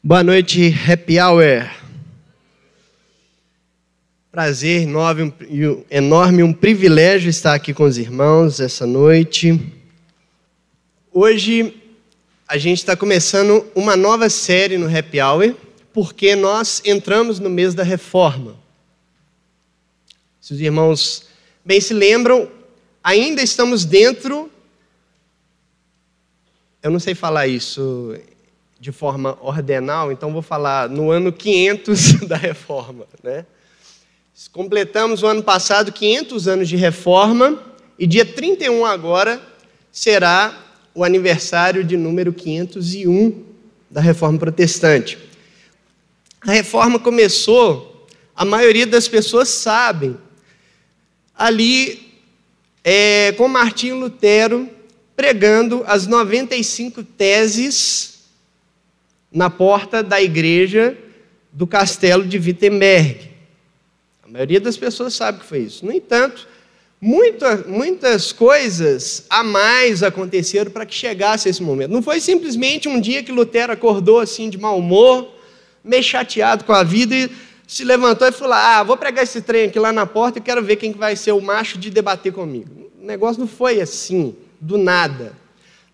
Boa noite, Happy Hour. Prazer enorme, enorme, um privilégio estar aqui com os irmãos essa noite. Hoje a gente está começando uma nova série no Happy Hour, porque nós entramos no mês da reforma. Se os irmãos bem se lembram, ainda estamos dentro. Eu não sei falar isso de forma ordenal, então vou falar no ano 500 da reforma. Né? Completamos o ano passado 500 anos de reforma e dia 31 agora será o aniversário de número 501 da reforma protestante. A reforma começou, a maioria das pessoas sabem, ali é, com Martinho Lutero pregando as 95 teses na porta da igreja do castelo de Wittenberg. A maioria das pessoas sabe que foi isso. No entanto, muita, muitas coisas a mais aconteceram para que chegasse esse momento. Não foi simplesmente um dia que Lutero acordou assim de mau humor, meio chateado com a vida e se levantou e falou: Ah, vou pregar esse trem aqui lá na porta e quero ver quem vai ser o macho de debater comigo. O negócio não foi assim, do nada.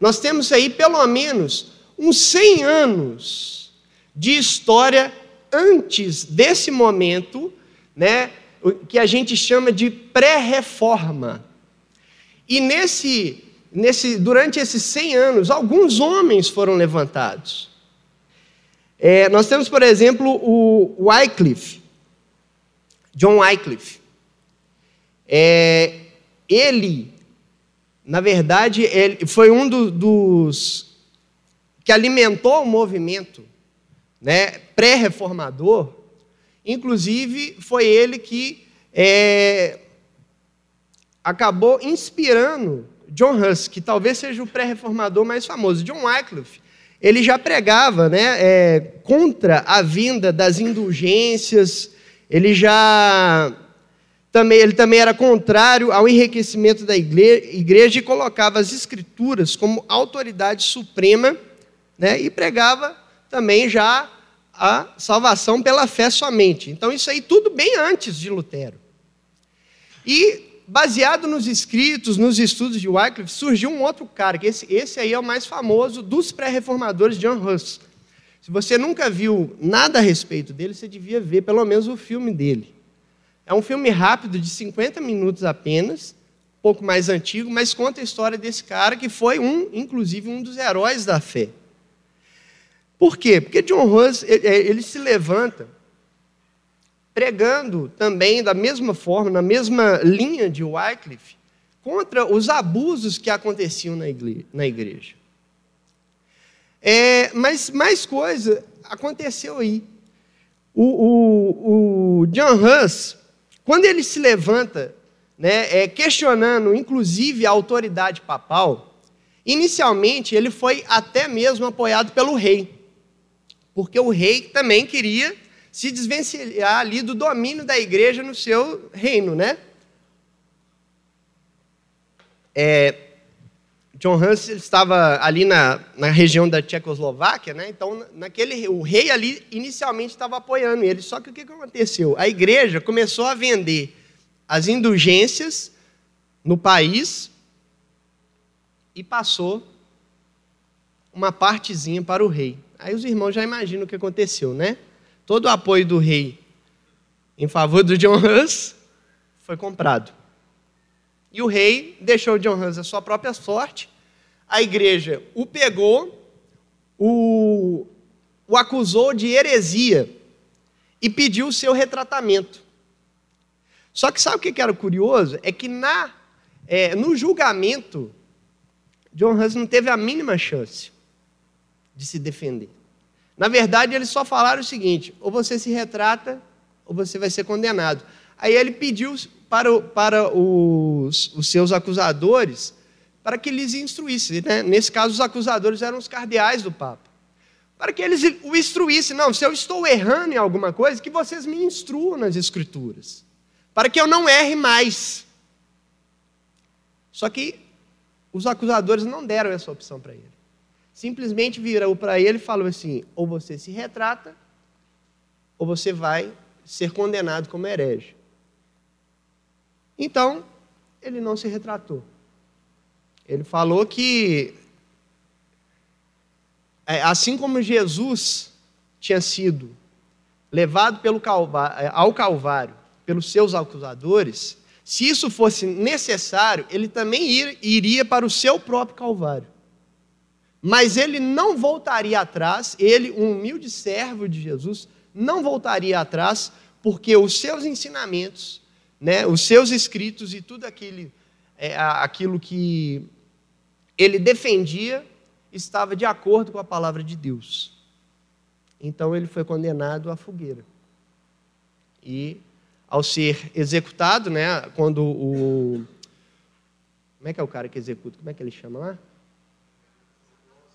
Nós temos aí pelo menos uns 100 anos de história antes desse momento, né, que a gente chama de pré-reforma. E nesse, nesse, durante esses 100 anos, alguns homens foram levantados. É, nós temos, por exemplo, o Wycliffe, John Wycliffe. É, ele, na verdade, ele foi um do, dos que alimentou o movimento né, pré-reformador, inclusive foi ele que é, acabou inspirando John Huss, que talvez seja o pré-reformador mais famoso. John Wycliffe, ele já pregava né, é, contra a vinda das indulgências, ele já também, ele também era contrário ao enriquecimento da igreja e colocava as escrituras como autoridade suprema né, e pregava também já a salvação pela fé somente. Então, isso aí tudo bem antes de Lutero. E, baseado nos escritos, nos estudos de Wycliffe, surgiu um outro cara, que esse, esse aí é o mais famoso dos pré-reformadores, John Huss. Se você nunca viu nada a respeito dele, você devia ver pelo menos o filme dele. É um filme rápido, de 50 minutos apenas, um pouco mais antigo, mas conta a história desse cara que foi um, inclusive, um dos heróis da fé. Por quê? Porque John Ross ele, ele se levanta pregando também da mesma forma, na mesma linha de Wycliffe, contra os abusos que aconteciam na igreja. Na igreja. É, mas mais coisa aconteceu aí. O, o, o John Huss, quando ele se levanta, né, é, questionando inclusive a autoridade papal, inicialmente ele foi até mesmo apoiado pelo rei porque o rei também queria se desvencilhar ali do domínio da igreja no seu reino, né? É, John Hans estava ali na, na região da Tchecoslováquia, né? Então, naquele, o rei ali inicialmente estava apoiando ele. Só que o que aconteceu? A igreja começou a vender as indulgências no país e passou uma partezinha para o rei. Aí os irmãos já imaginam o que aconteceu, né? Todo o apoio do rei em favor do John Hus foi comprado. E o rei deixou o John Hus a sua própria sorte. A igreja o pegou, o, o acusou de heresia e pediu o seu retratamento. Só que sabe o que era curioso? É que na, é, no julgamento, John Hus não teve a mínima chance de se defender. Na verdade, eles só falaram o seguinte: ou você se retrata, ou você vai ser condenado. Aí ele pediu para, para os, os seus acusadores para que eles instruíssem. Né? Nesse caso, os acusadores eram os cardeais do Papa. Para que eles o instruíssem. Não, se eu estou errando em alguma coisa, que vocês me instruam nas Escrituras. Para que eu não erre mais. Só que os acusadores não deram essa opção para ele. Simplesmente virou para ele e falou assim: ou você se retrata, ou você vai ser condenado como herege. Então, ele não se retratou. Ele falou que, é, assim como Jesus tinha sido levado pelo Calvário, é, ao Calvário pelos seus acusadores, se isso fosse necessário, ele também iria para o seu próprio Calvário. Mas ele não voltaria atrás, ele, um humilde servo de Jesus, não voltaria atrás, porque os seus ensinamentos, né, os seus escritos e tudo aquilo, é, aquilo que ele defendia estava de acordo com a palavra de Deus. Então ele foi condenado à fogueira. E ao ser executado, né, quando o como é que é o cara que executa? Como é que ele chama lá?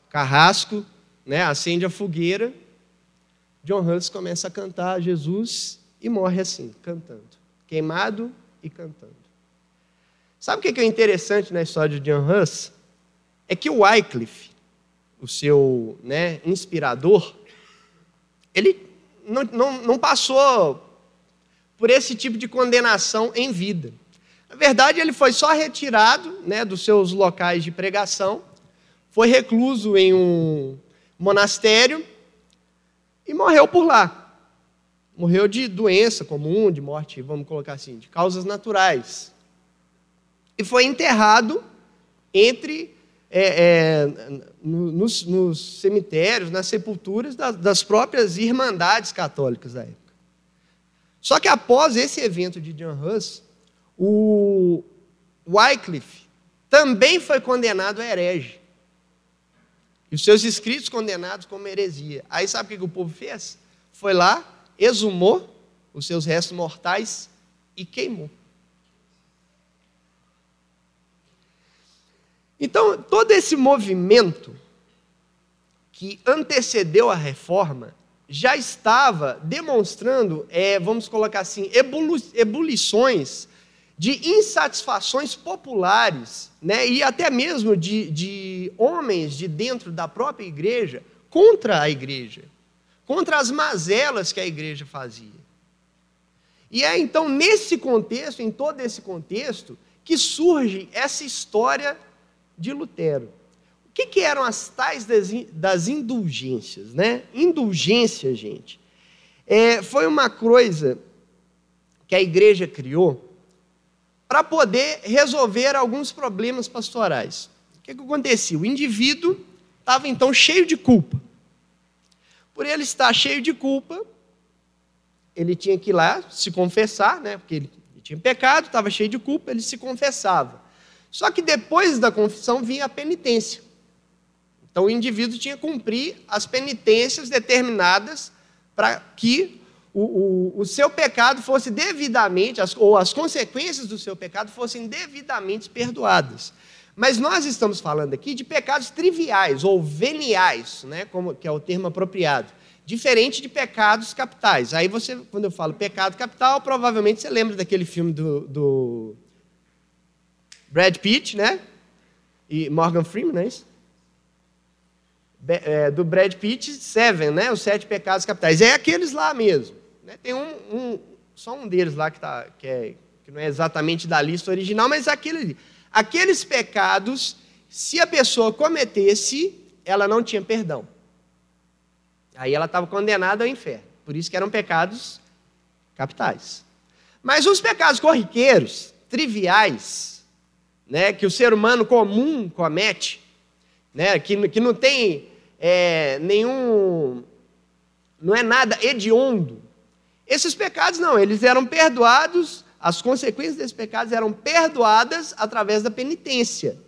Carrasco, né, acende a fogueira. John Hus começa a cantar Jesus e morre assim, cantando, queimado e cantando. Sabe o que é interessante na história de John Hus? É que o Wycliffe, o seu né, inspirador, ele não, não, não passou por esse tipo de condenação em vida. Na verdade, ele foi só retirado né, dos seus locais de pregação, foi recluso em um monastério e morreu por lá. Morreu de doença comum, de morte, vamos colocar assim, de causas naturais. E foi enterrado entre é, é, nos, nos, cemitérios, nas sepulturas das, das próprias irmandades católicas da época. Só que após esse evento de John Hus, o Wycliffe também foi condenado a herege. E os seus escritos condenados como heresia. Aí sabe o que o povo fez? Foi lá, exumou os seus restos mortais e queimou. Então, todo esse movimento que antecedeu a reforma já estava demonstrando, é, vamos colocar assim, ebulições de insatisfações populares, né, e até mesmo de, de homens de dentro da própria igreja contra a igreja, contra as mazelas que a igreja fazia. E é então nesse contexto, em todo esse contexto, que surge essa história de Lutero. O que, que eram as tais das, das indulgências? Né? Indulgência, gente, é, foi uma coisa que a igreja criou para poder resolver alguns problemas pastorais. O que, que acontecia? O indivíduo estava então cheio de culpa. Por ele estar cheio de culpa, ele tinha que ir lá se confessar, né? porque ele tinha pecado, estava cheio de culpa, ele se confessava. Só que depois da confissão vinha a penitência. Então o indivíduo tinha que cumprir as penitências determinadas para que o, o, o, seu pecado fosse devidamente, as, ou as consequências do seu pecado fossem devidamente perdoadas. Mas nós estamos falando aqui de pecados triviais ou veniais, né, como, que é o termo apropriado, diferente de pecados capitais. Aí você, quando eu falo pecado capital, provavelmente você lembra daquele filme do, do Brad Pitt, né? E Morgan Freeman, não é isso? É, do Brad Pitt, Seven, né? Os Sete Pecados Capitais. É aqueles lá mesmo. Né? Tem um, um, só um deles lá que, tá, que, é, que não é exatamente da lista original, mas aquele, aqueles pecados, se a pessoa cometesse, ela não tinha perdão. Aí ela estava condenada ao inferno. Por isso que eram pecados capitais. Mas os pecados corriqueiros, triviais, né, que o ser humano comum comete, né, que, que não tem é, nenhum. não é nada hediondo. Esses pecados não, eles eram perdoados, as consequências desses pecados eram perdoadas através da penitência.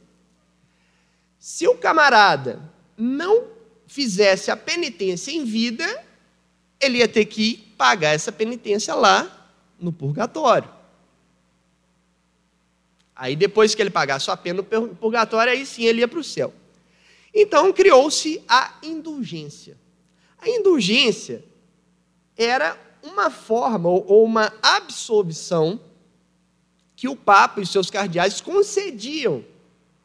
Se o camarada não fizesse a penitência em vida, ele ia ter que pagar essa penitência lá no purgatório. Aí depois que ele pagasse a pena no purgatório, aí sim ele ia para o céu. Então criou-se a indulgência. A indulgência era uma forma ou uma absolvição que o Papa e seus cardeais concediam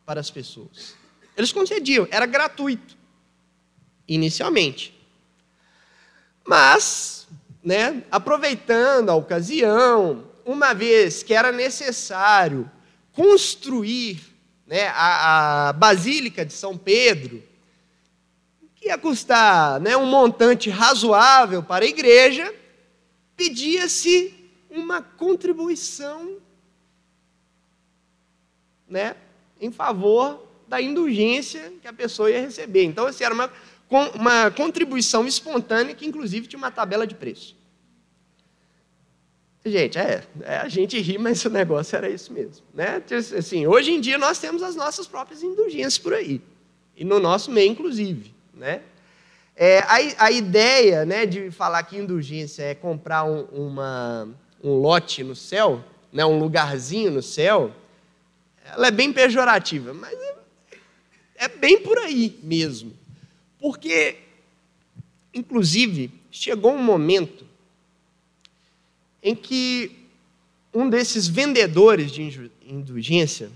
para as pessoas. Eles concediam, era gratuito. inicialmente. Mas, né, aproveitando a ocasião, uma vez que era necessário construir né, a, a Basílica de São Pedro, que ia custar né, um montante razoável para a igreja, pedia-se uma contribuição né, em favor da indulgência que a pessoa ia receber. Então, assim, era uma, uma contribuição espontânea que, inclusive, tinha uma tabela de preço. Gente, é, é, a gente ri, mas o negócio era isso mesmo. Né? Assim, hoje em dia nós temos as nossas próprias indulgências por aí. E no nosso meio, inclusive. Né? É, a, a, ideia né, de falar que indulgência é comprar um, uma, um lote no céu, né, um lugarzinho no céu, ela é bem pejorativa, mas é, é bem por aí mesmo. Porque, inclusive, chegou um momento em que um desses vendedores de indulgência,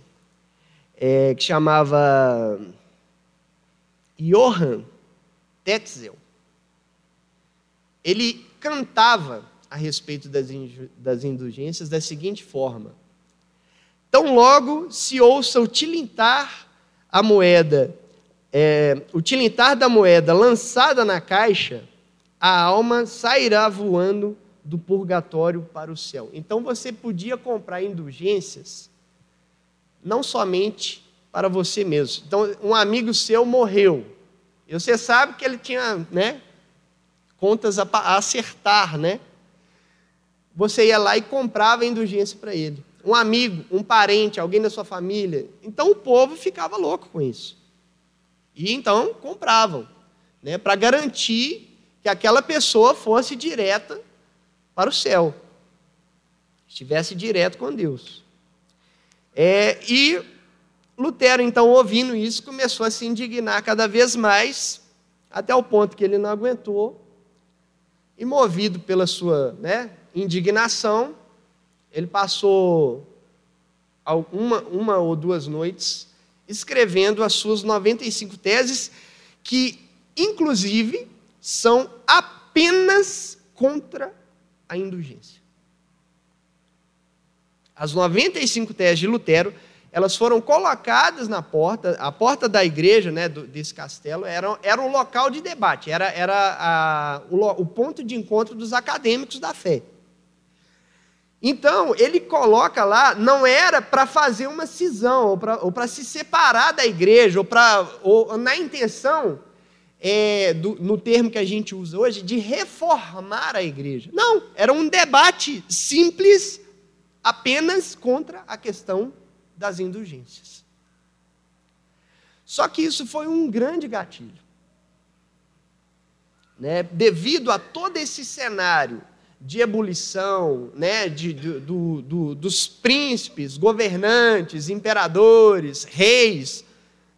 é, que chamava Johann Tetzel, ele cantava a respeito das indulgências da seguinte forma: Tão logo se ouça o tilintar a moeda, é, o tilintar da moeda lançada na caixa, a alma sairá voando do purgatório para o céu. Então você podia comprar indulgências não somente para você mesmo. Então um amigo seu morreu. E você sabe que ele tinha, né, contas a, acertar, né? Você ia lá e comprava indulgência para ele. Um amigo, um parente, alguém da sua família. Então o povo ficava louco com isso. E então compravam, né, para garantir que aquela pessoa fosse direta para o céu, estivesse direto com Deus. É, e Lutero, então, ouvindo isso, começou a se indignar cada vez mais, até o ponto que ele não aguentou, e movido pela sua né, indignação, ele passou uma, uma ou duas noites escrevendo as suas 95 teses, que, inclusive, são apenas contra a indulgência. As 95 teses de Lutero, elas foram colocadas na porta, a porta da igreja, né, desse castelo, era, era um local de debate, era, era a, o, o ponto de encontro dos acadêmicos da fé. Então, ele coloca lá, não era para fazer uma cisão, ou para se separar da igreja, ou, pra, ou na intenção é, do, no termo que a gente usa hoje, de reformar a igreja. Não, era um debate simples apenas contra a questão das indulgências. Só que isso foi um grande gatilho. Né? Devido a todo esse cenário de ebulição, né? de, do, do, dos príncipes, governantes, imperadores, reis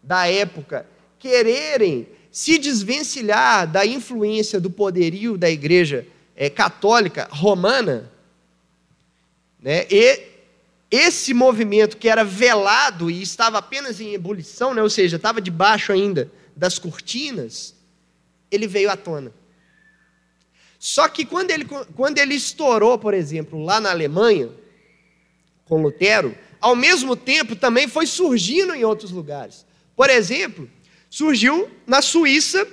da época, quererem se desvencilhar da influência do poderio da igreja é, católica romana, né, e esse movimento que era velado e estava apenas em ebulição, né, ou seja, estava debaixo ainda das cortinas, ele veio à tona. Só que quando ele, quando ele estourou, por exemplo, lá na Alemanha, com Lutero, ao mesmo tempo também foi surgindo em outros lugares. Por exemplo, surgiu na Suíça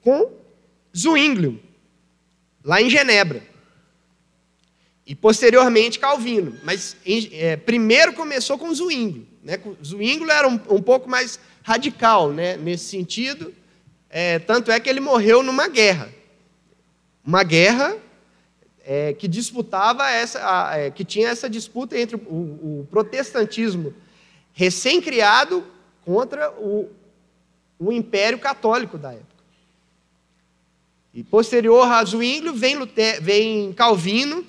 com Zwinglio, lá em Genebra. E posteriormente Calvino. Mas é, primeiro começou com Zwinglio. Né? Zwinglio era um, um pouco mais radical né? nesse sentido. É, tanto é que ele morreu numa guerra. Uma guerra é, que disputava essa, a, é, que tinha essa disputa entre o, o protestantismo recém-criado contra o, o Império Católico da época. E posterior a Zwinglio vem, vem Calvino,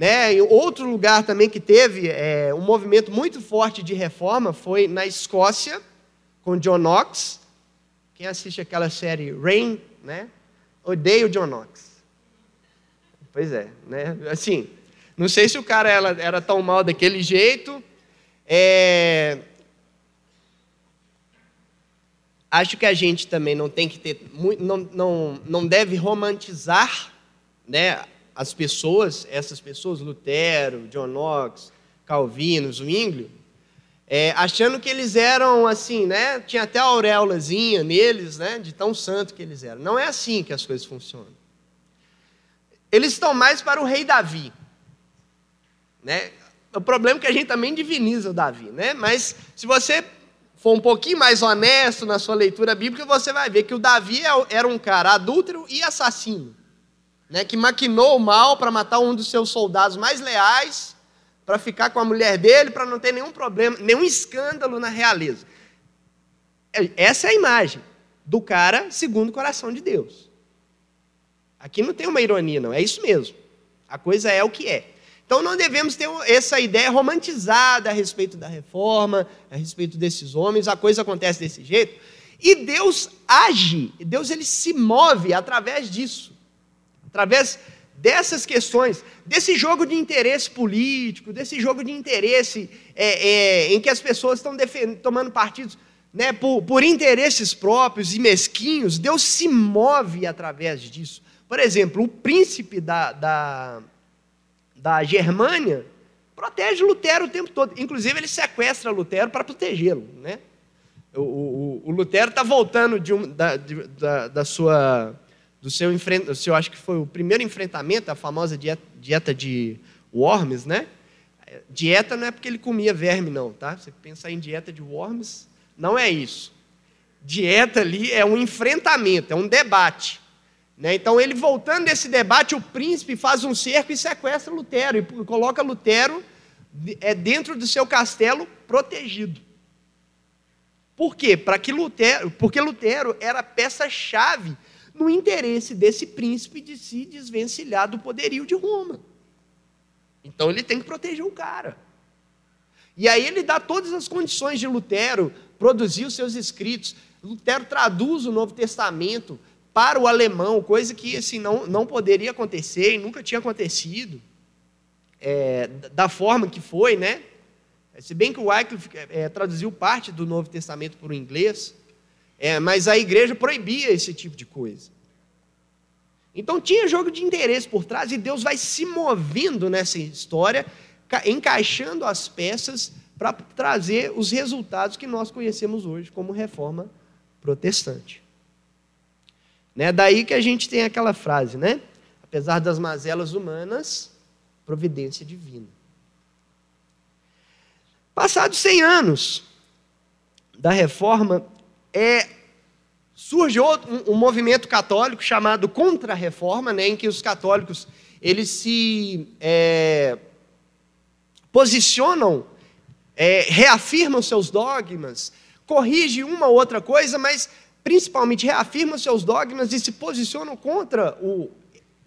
né? E outro lugar também que teve é, um movimento muito forte de reforma foi na Escócia, com John Knox. Quem assiste aquela série Rain, né? Odeio John Knox. Pois é, né? Assim, não sei se o cara era, era tão mal daquele jeito. É, acho que a gente também não tem que ter, não, não, não deve romantizar né, as pessoas, essas pessoas, Lutero, John Knox, Calvino, Zwinglio, é, achando que eles eram assim, né? Tinha até a auréolazinha neles, né? De tão santo que eles eram. Não é assim que as coisas funcionam. Eles estão mais para o rei Davi, né? O problema é que a gente também diviniza o Davi, né? Mas se você for um pouquinho mais honesto na sua leitura bíblica, você vai ver que o Davi é era um cara adúltero e assassino, né? Que maquinou o mal para matar um dos seus soldados mais leais para ficar com a mulher dele, para não ter nenhum problema, nenhum escândalo na realeza. É, essa é a imagem do cara segundo o coração de Deus. Aqui não tem uma ironia, não, é isso mesmo. A coisa é o que é. Então não devemos ter essa ideia romantizada a respeito da reforma, a respeito desses homens, a coisa acontece desse jeito. E Deus age, Deus ele se move através disso. Através dessas questões, desse jogo de interesse político, desse jogo de interesse é, é, em que as pessoas estão tomando partidos né, por, por interesses próprios e mesquinhos, Deus se move através disso. Por exemplo, o príncipe da, da, da Germânia protege Lutero o tempo todo. Inclusive, ele sequestra Lutero para protegê-lo. Né? O, o, o Lutero está voltando de um, da, de, da, da sua do seu enfrentamento, eu acho que foi o primeiro enfrentamento, a famosa dieta, dieta de Worms, né? Dieta não é porque ele comia verme, não, tá? Você pensar em dieta de Worms, não é isso. Dieta ali é um enfrentamento, é um debate. Né? Então, ele voltando desse debate, o príncipe faz um cerco e sequestra Lutero, e coloca Lutero é, dentro do seu castelo protegido. Por quê? Para que Lutero, porque Lutero era peça-chave no interesse desse príncipe de se desvencilhar do poderio de Roma. Então ele tem que proteger o cara. E aí ele dá todas as condições de Lutero produzir os seus escritos. Lutero traduz o Novo Testamento para o alemão, coisa que assim, não, não poderia acontecer e nunca tinha acontecido, é, da forma que foi, né? Se bem que o Wycliffe é, traduziu parte do Novo Testamento para o inglês, é, mas a igreja proibia esse tipo de coisa. Então tinha jogo de interesse por trás e Deus vai se movendo nessa história, encaixando as peças para trazer os resultados que nós conhecemos hoje como reforma protestante. Né? Daí que a gente tem aquela frase, né? Apesar das mazelas humanas, providência divina. Passados 100 anos da reforma, é, surge outro, um, um, movimento católico chamado Contra-Reforma, né, em que os católicos eles se é, posicionam, é, reafirmam seus dogmas, corrigem uma ou outra coisa, mas principalmente reafirmam seus dogmas e se posicionam contra o,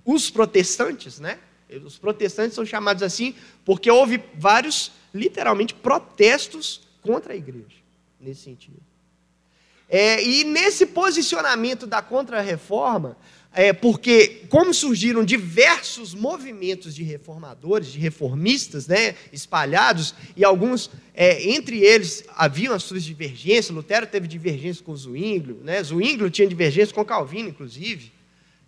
os protestantes, né? Os protestantes são chamados assim porque houve vários, literalmente, protestos contra a igreja, nesse sentido. É, e nesse posicionamento da contra-reforma, é, porque como surgiram diversos movimentos de reformadores, de reformistas, né, espalhados, e alguns, é, entre eles, haviam as suas divergências, Lutero teve divergência com Zwinglio, né, Zwinglio tinha divergência com Calvino, inclusive,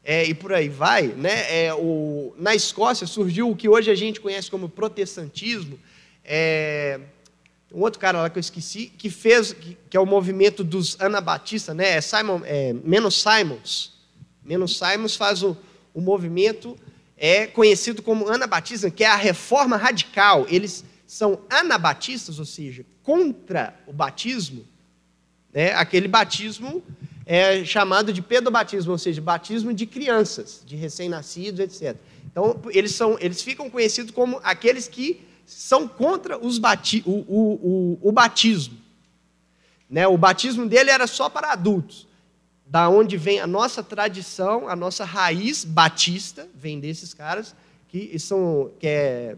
é, e por aí vai. Né, é, o, na Escócia surgiu o que hoje a gente conhece como protestantismo, é, um outro cara lá que eu esqueci, que fez, que, que é o movimento dos anabatistas, né? É Simon, é, Menos Simons. Menos Simons faz o, o movimento é conhecido como anabatismo, que é a reforma radical. Eles são anabatistas, ou seja, contra o batismo, né? aquele batismo é chamado de pedobatismo, ou seja, batismo de crianças, de recém-nascidos, etc. Então, eles, são, eles ficam conhecidos como aqueles que são contra bati o, o, o, o batismo. Né? O batismo dele era só para adultos. Da onde vem a nossa tradição, a nossa raiz batista, vem desses caras que são, que é,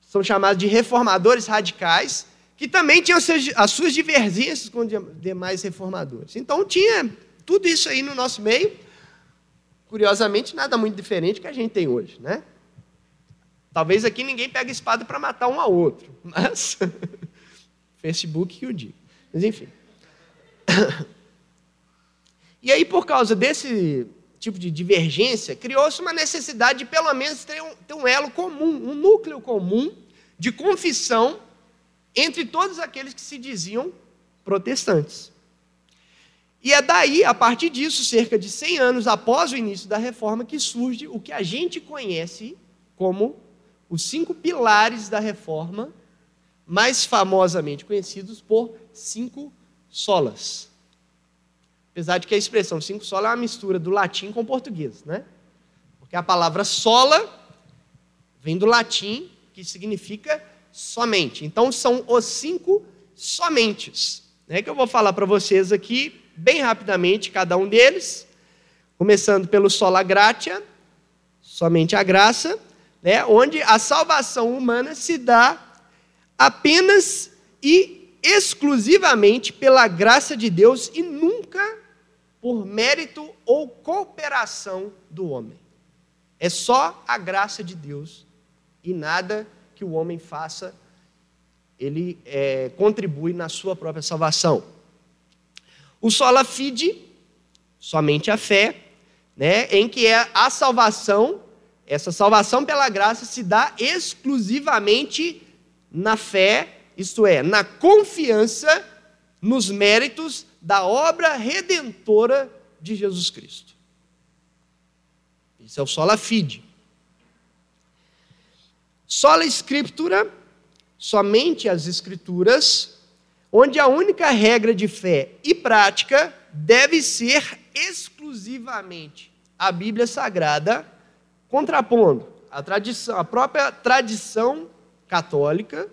são chamados de reformadores radicais, que também tinham as suas divergências com demais reformadores. Então tinha tudo isso aí no nosso meio, curiosamente, nada muito diferente que a gente tem hoje, né? Talvez aqui ninguém pegue espada para matar um ao outro, mas Facebook que o diga. Mas enfim. E aí, por causa desse tipo de divergência, criou-se uma necessidade de, pelo menos, ter um, ter um elo comum, um núcleo comum de confissão entre todos aqueles que se diziam protestantes. E é daí, a partir disso, cerca de 100 anos após o início da reforma, que surge o que a gente conhece como os cinco pilares da reforma, mais famosamente conhecidos por cinco solas. Apesar de que a expressão cinco sola é uma mistura do latim com o português, né? Porque a palavra sola vem do latim, que significa somente. Então são os cinco somentes, né? Que eu vou falar para vocês aqui bem rapidamente cada um deles, começando pelo sola gratia, somente a graça, né? Onde a salvação humana se dá apenas e exclusivamente pela graça de Deus e nunca por mérito ou cooperação do homem. É só a graça de Deus e nada que o homem faça, ele é, contribui na sua própria salvação. O sola fide, somente a fé, né, em que é a salvação, essa salvação pela graça se dá exclusivamente na fé, isto é, na confiança nos méritos da obra redentora de Jesus Cristo. Isso é o sola fide. Sola Escritura, somente as Escrituras, onde a única regra de fé e prática deve ser exclusivamente a Bíblia Sagrada, contrapondo a tradição, a própria tradição católica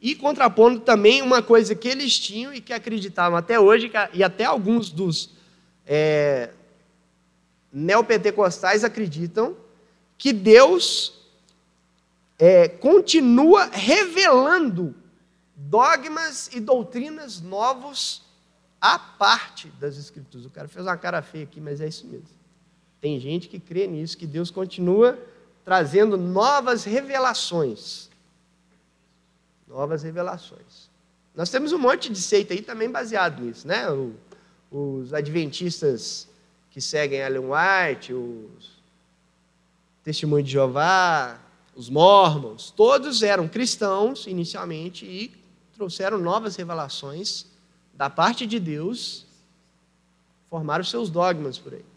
e contrapondo também uma coisa que eles tinham e que acreditavam até hoje, e até alguns dos é, neopentecostais acreditam, que Deus é, continua revelando dogmas e doutrinas novos à parte das Escrituras. O cara fez uma cara feia aqui, mas é isso mesmo. Tem gente que crê nisso, que Deus continua trazendo novas revelações novas revelações. Nós temos um monte de seita aí também baseado nisso, né? O, os adventistas que seguem Ellen White, os Testemunho de Jeová, os Mormons, todos eram cristãos inicialmente e trouxeram novas revelações da parte de Deus, formaram seus dogmas por aí.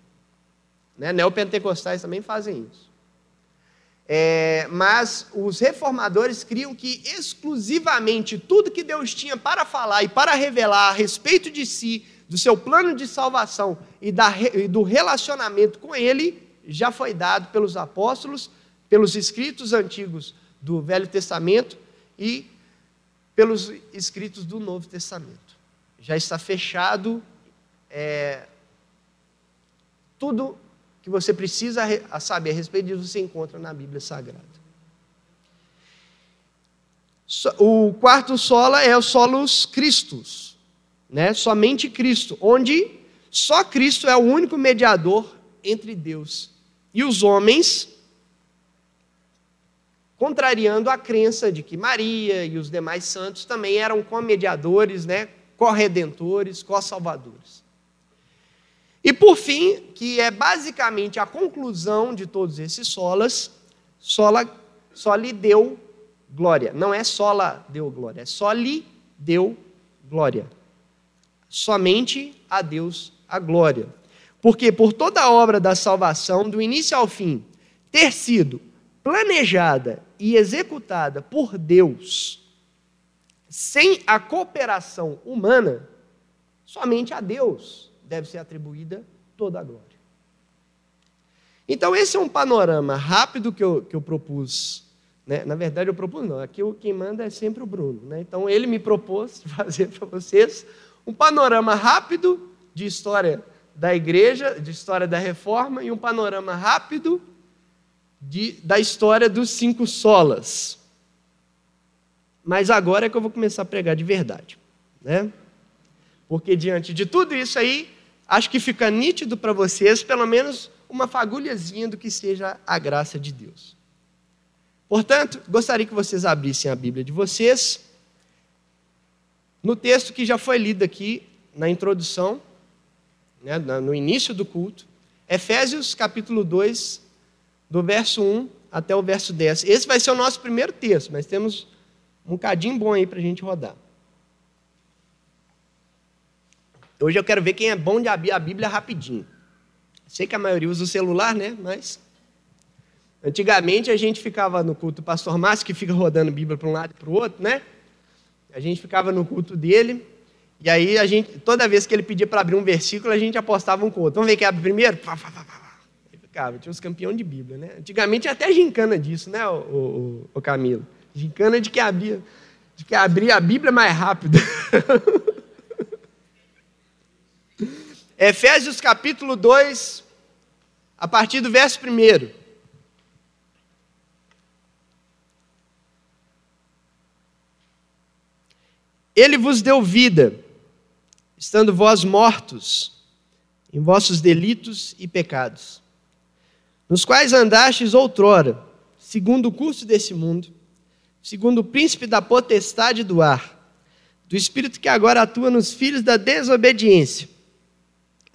Né? Neopentecostais também fazem isso. É, mas os reformadores criam que exclusivamente tudo que Deus tinha para falar e para revelar a respeito de si, do seu plano de salvação e, da, e do relacionamento com Ele, já foi dado pelos apóstolos, pelos escritos antigos do Velho Testamento e pelos escritos do Novo Testamento. Já está fechado é, tudo que você precisa saber a respeito disso, você encontra na Bíblia Sagrada. O quarto sola é o solos Christus, né? somente Cristo, onde só Cristo é o único mediador entre Deus e os homens, contrariando a crença de que Maria e os demais santos também eram comediadores, né? corredentores, co-salvadores. E por fim, que é basicamente a conclusão de todos esses solas, sola, só lhe deu glória. Não é sola deu glória, é só lhe deu glória. Somente a Deus a glória. Porque por toda a obra da salvação, do início ao fim, ter sido planejada e executada por Deus, sem a cooperação humana, somente a Deus deve ser atribuída toda a glória. Então, esse é um panorama rápido que eu, que eu propus. Né? Na verdade, eu propus não, aqui quem manda é sempre o Bruno. Né? Então, ele me propôs fazer para vocês um panorama rápido de história da igreja, de história da reforma, e um panorama rápido de, da história dos cinco solas. Mas agora é que eu vou começar a pregar de verdade. Né? Porque diante de tudo isso aí, acho que fica nítido para vocês, pelo menos, uma fagulhazinha do que seja a graça de Deus. Portanto, gostaria que vocês abrissem a Bíblia de vocês no texto que já foi lido aqui na introdução, né, no início do culto. Efésios capítulo 2, do verso 1 até o verso 10. Esse vai ser o nosso primeiro texto, mas temos um cadinho bom aí para a gente rodar. Hoje eu quero ver quem é bom de abrir a Bíblia rapidinho. Sei que a maioria usa o celular, né? Mas antigamente a gente ficava no culto do pastor Márcio, que fica rodando Bíblia para um lado e para o outro, né? A gente ficava no culto dele, e aí a gente, toda vez que ele pedia para abrir um versículo, a gente apostava um com o outro. Vamos ver quem abre primeiro? Pá, ficava, tinha os campeões de Bíblia, né? Antigamente até gincana disso, né, o, o, o Camilo? Gincana de que abria, de que abria a Bíblia mais rápido. Efésios capítulo 2, a partir do verso 1. Ele vos deu vida, estando vós mortos em vossos delitos e pecados, nos quais andastes outrora, segundo o curso desse mundo, segundo o príncipe da potestade do ar, do espírito que agora atua nos filhos da desobediência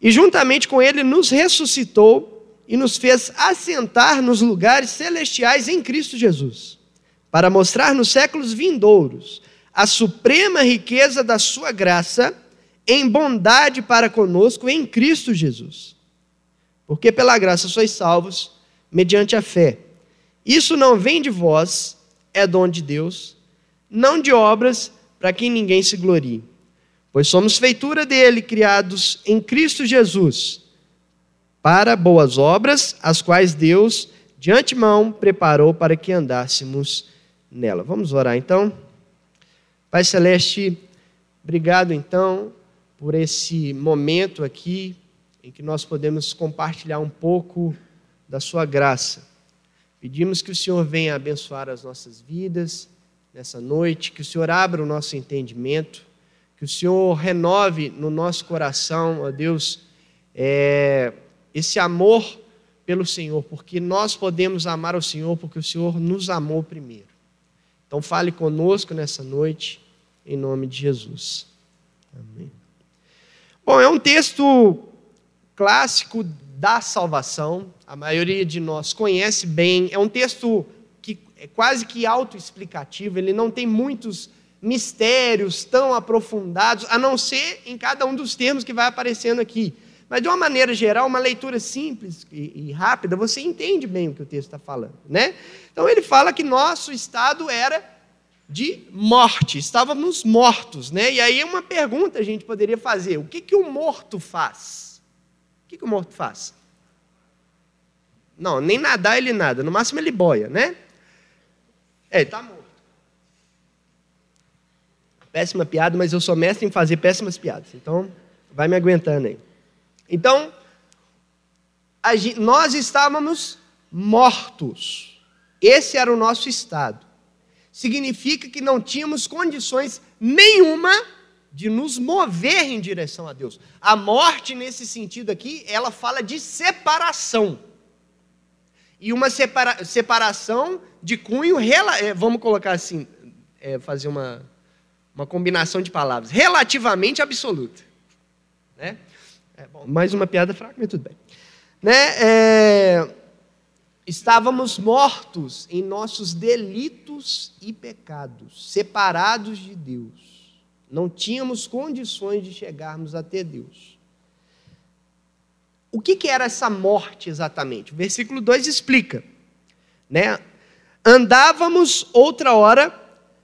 e juntamente com ele nos ressuscitou e nos fez assentar nos lugares celestiais em Cristo Jesus, para mostrar nos séculos vindouros a suprema riqueza da sua graça em bondade para conosco em Cristo Jesus. Porque pela graça sois salvos mediante a fé. Isso não vem de vós, é dom de Deus, não de obras, para que ninguém se glorie. Pois somos feitura dele, criados em Cristo Jesus, para boas obras, as quais Deus de antemão preparou para que andássemos nela. Vamos orar então. Pai Celeste, obrigado então por esse momento aqui em que nós podemos compartilhar um pouco da Sua graça. Pedimos que o Senhor venha abençoar as nossas vidas nessa noite, que o Senhor abra o nosso entendimento que o Senhor renove no nosso coração, ó Deus, é, esse amor pelo Senhor, porque nós podemos amar o Senhor porque o Senhor nos amou primeiro. Então fale conosco nessa noite, em nome de Jesus. Amém. Bom, é um texto clássico da salvação, a maioria de nós conhece bem, é um texto que é quase que autoexplicativo, ele não tem muitos mistérios tão aprofundados, a não ser em cada um dos termos que vai aparecendo aqui. Mas, de uma maneira geral, uma leitura simples e, rápida, você entende bem o que o texto está falando. Né? Então, ele fala que nosso estado era de morte, estávamos mortos. Né? E aí, uma pergunta a gente poderia fazer: o que, que o morto faz? O que, que o morto faz? Não, nem nadar ele nada, no máximo ele boia, né? É, está morto. Péssima piada, mas eu sou mestre em fazer péssimas piadas. Então, vai me aguentando aí. Então, gente, nós estávamos mortos. Esse era o nosso estado. Significa que não tínhamos condições nenhuma de nos mover em direção a Deus. A morte, nesse sentido aqui, ela fala de separação. E uma separa separação de cunho, é, vamos colocar assim, é, fazer uma uma combinação de palavras, relativamente absoluta. Né? É, bom, mais uma piada fraca, mas tudo bem. Né? É, estávamos mortos em nossos delitos e pecados, separados de Deus. Não tínhamos condições de chegarmos até Deus. O que, que era essa morte exatamente? O versículo 2 explica. Né? Andávamos outra hora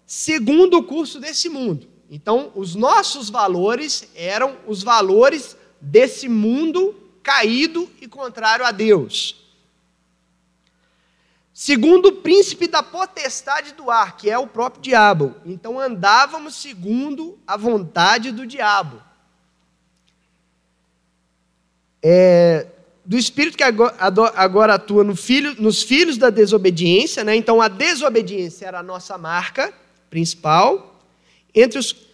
segundo o curso desse mundo. Então, os nossos valores eram os valores desse mundo caído e contrário a Deus. Segundo o príncipe da potestade do ar, que é o próprio diabo. Então andávamos segundo a vontade do diabo. é, do Espírito que agora, atua no filho, nos filhos da desobediência, né? então a desobediência era a nossa marca principal, entre os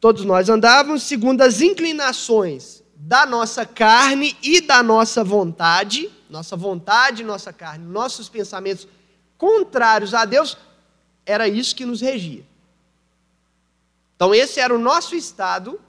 todos nós andávamos segundo as inclinações da nossa carne e da nossa vontade, nossa vontade, nossa carne, nossos pensamentos contrários a Deus, era isso que nos regia. Então, esse era o nosso estado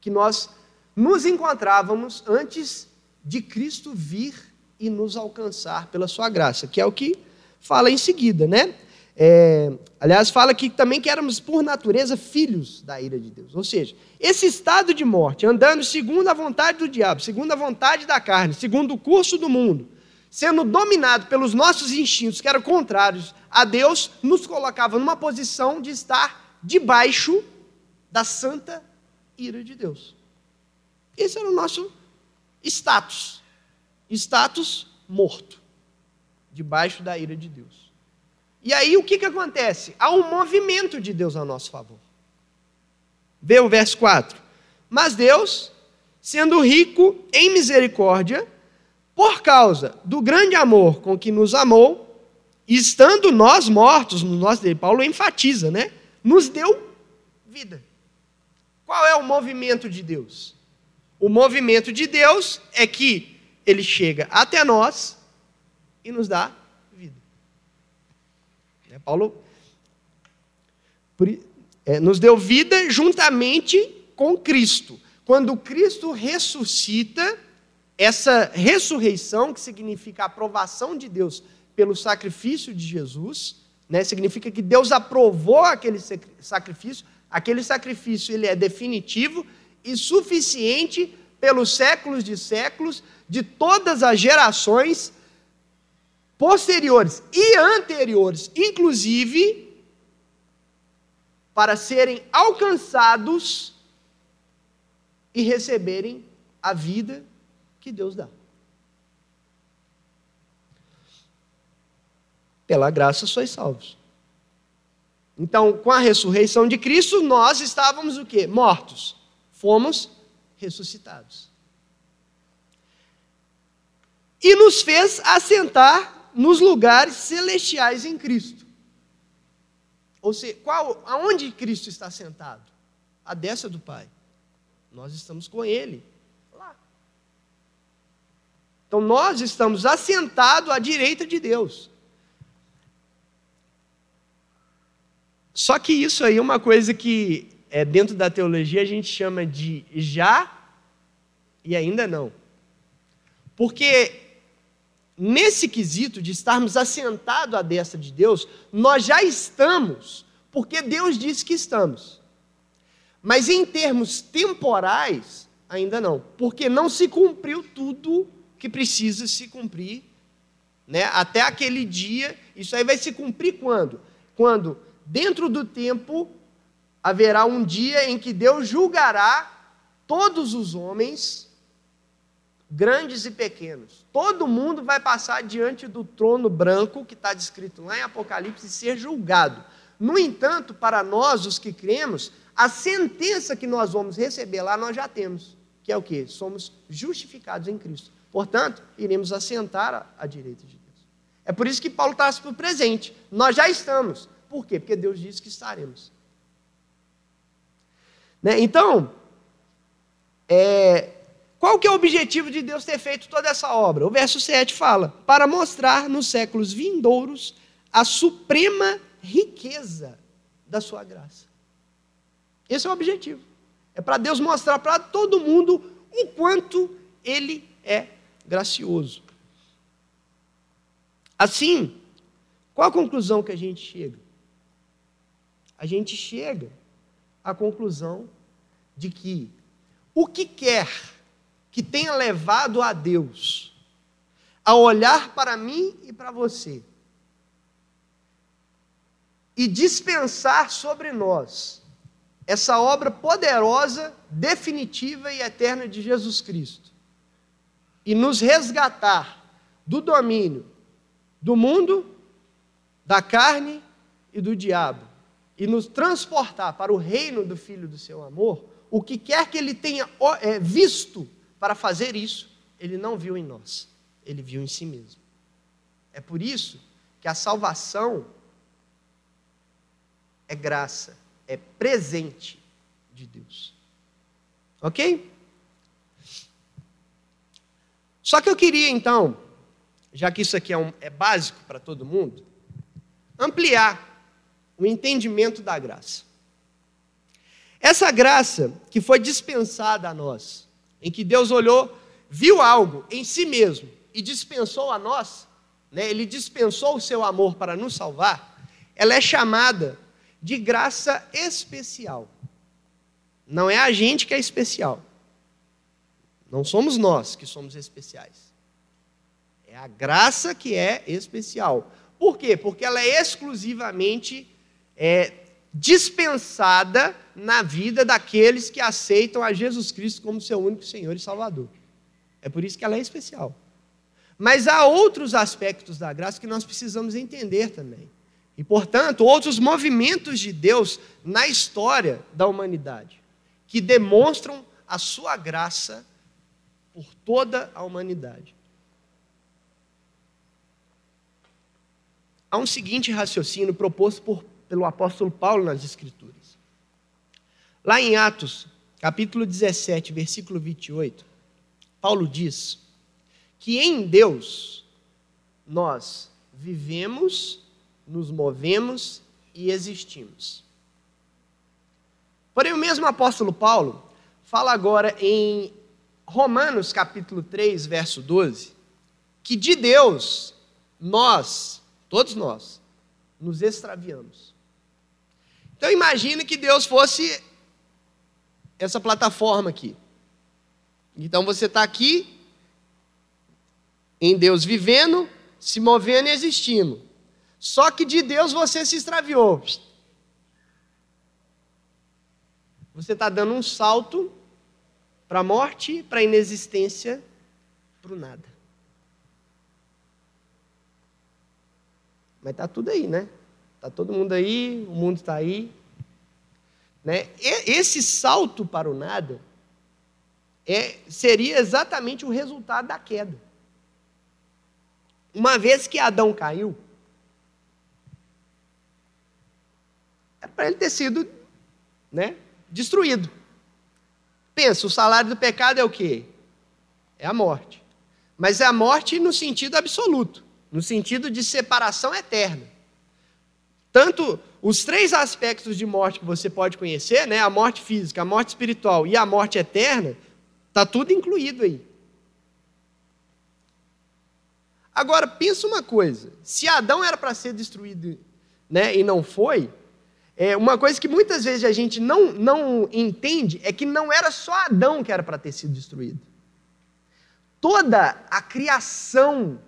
que nós nos encontrávamos antes de Cristo vir e nos alcançar pela sua graça, que é o que fala em seguida, né? É, aliás, fala que também que éramos, por natureza, filhos da ira de Deus. Ou seja, esse estado de morte, andando segundo a vontade do diabo, segundo a vontade da carne, segundo o curso do mundo, sendo dominado pelos nossos instintos, que eram contrários a Deus, nos colocava numa posição de estar debaixo da santa ira de Deus. Esse era o nosso status. Status morto, debaixo da ira de Deus. E aí o que, que acontece? Há um movimento de Deus a nosso favor. Vê o verso 4. Mas Deus, sendo rico em misericórdia, por causa do grande amor com que nos amou, estando nós mortos no nosso Paulo enfatiza, né? Nos deu vida. Qual é o movimento de Deus? O movimento de Deus é que ele chega até nós e nos dá Paulo é, nos deu vida juntamente com Cristo. Quando Cristo ressuscita, essa ressurreição, que significa a aprovação de Deus pelo sacrifício de Jesus, né, significa que Deus aprovou aquele sacrifício, aquele sacrifício ele é definitivo e suficiente pelos séculos de séculos, de todas as gerações posteriores e anteriores, inclusive para serem alcançados e receberem a vida que Deus dá. Pela graça sois salvos. Então, com a ressurreição de Cristo, nós estávamos o quê? Mortos fomos ressuscitados. E nos fez assentar nos lugares celestiais em Cristo. Ou seja, qual, aonde Cristo está sentado? A destra do Pai. Nós estamos com Ele lá. Então nós estamos assentados à direita de Deus. Só que isso aí é uma coisa que é, dentro da teologia a gente chama de já e ainda não. Porque nesse quesito de estarmos assentados à destra de Deus, nós já estamos, porque Deus disse que estamos. Mas em termos temporais, ainda não, porque não se cumpriu tudo que precisa se cumprir, né? Até aquele dia, isso aí vai se cumprir quando? Quando dentro do tempo haverá um dia em que Deus julgará todos os homens, grandes e pequenos. Todo mundo vai passar diante do trono branco, que está descrito lá em Apocalipse, e ser julgado. No entanto, para nós, os que cremos, a sentença que nós vamos receber lá, nós já temos. Que é o que? Somos justificados em Cristo. Portanto, iremos assentar à, direita de Deus. É por isso que Paulo traz para o presente. Nós já estamos. Por quê? Porque Deus disse que estaremos. Né? Então, é, qual que é o objetivo de Deus ter feito toda essa obra? O verso 7 fala: para mostrar nos séculos vindouros a suprema riqueza da sua graça. Esse é o objetivo. É para Deus mostrar para todo mundo o quanto Ele é gracioso. Assim, qual a conclusão que a gente chega? A gente chega a conclusão de que o que quer que tenha levado a Deus a olhar para mim e para você e dispensar sobre nós essa obra poderosa, definitiva e eterna de Jesus Cristo e nos resgatar do domínio do mundo, da carne e do diabo e nos transportar para o reino do Filho do seu amor, o que quer que ele tenha é, visto para fazer isso, ele não viu em nós, ele viu em si mesmo. É por isso que a salvação é graça, é presente de Deus. Ok? Só que eu queria então, já que isso aqui é, um, é básico para todo mundo, ampliar o entendimento da graça. Essa graça que foi dispensada a nós, em que Deus olhou, viu algo em si mesmo e dispensou a nós, né, ele dispensou o seu amor para nos salvar, ela é chamada de graça especial. Não é a gente que é especial. Não somos nós que somos especiais. É a graça que é especial. Por quê? Porque ela é exclusivamente é, dispensada na vida daqueles que aceitam a Jesus Cristo como seu único Senhor e Salvador. É por isso que ela é especial. Mas há outros aspectos da graça que nós precisamos entender também. E, portanto, outros movimentos de Deus na história da humanidade, que demonstram a sua graça por toda a humanidade. Há um seguinte raciocínio proposto por pelo apóstolo Paulo nas Escrituras. Lá em Atos, capítulo 17, versículo 28, Paulo diz que em Deus nós vivemos, nos movemos e existimos. Porém, o mesmo apóstolo Paulo fala agora em Romanos capítulo 3, verso 12, que de Deus nós, todos nós, nos extraviamos. Então imagine que Deus fosse essa plataforma aqui. Então você está aqui, em Deus vivendo, se movendo e existindo. Só que de Deus você se extraviou. Você está dando um salto para a morte, para a inexistência, para o nada. Mas está tudo aí, né? Está todo mundo aí, o mundo está aí. Né? Esse salto para o nada é, seria exatamente o resultado da queda. Uma vez que Adão caiu, era para ele ter sido né, destruído. Pensa, o salário do pecado é o quê? É a morte. Mas é a morte no sentido absoluto, no sentido de separação eterna. Tanto os três aspectos de morte que você pode conhecer, né, a morte física, a morte espiritual e a morte eterna, está tudo incluído aí. Agora, pensa uma coisa: se Adão era para ser destruído né, e não foi, é, uma coisa que muitas vezes a gente não, não entende é que não era só Adão que era para ter sido destruído. Toda a criação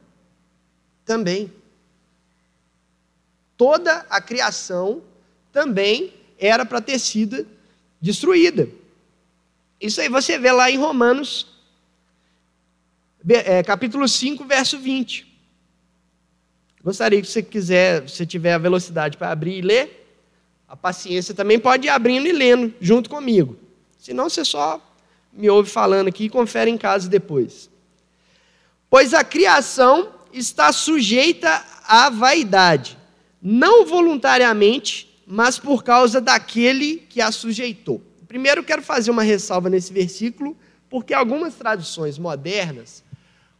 também toda a criação também era para ter sido destruída. Isso aí você vê lá em Romanos, é, capítulo 5, verso 20. Gostaria que você quiser, se tiver a velocidade para abrir e ler, a paciência também pode ir abrindo e lendo junto comigo. Senão você só me ouve falando aqui e confere em casa depois. Pois a criação está sujeita à vaidade, não voluntariamente, mas por causa daquele que a sujeitou. Primeiro, quero fazer uma ressalva nesse versículo, porque algumas traduções modernas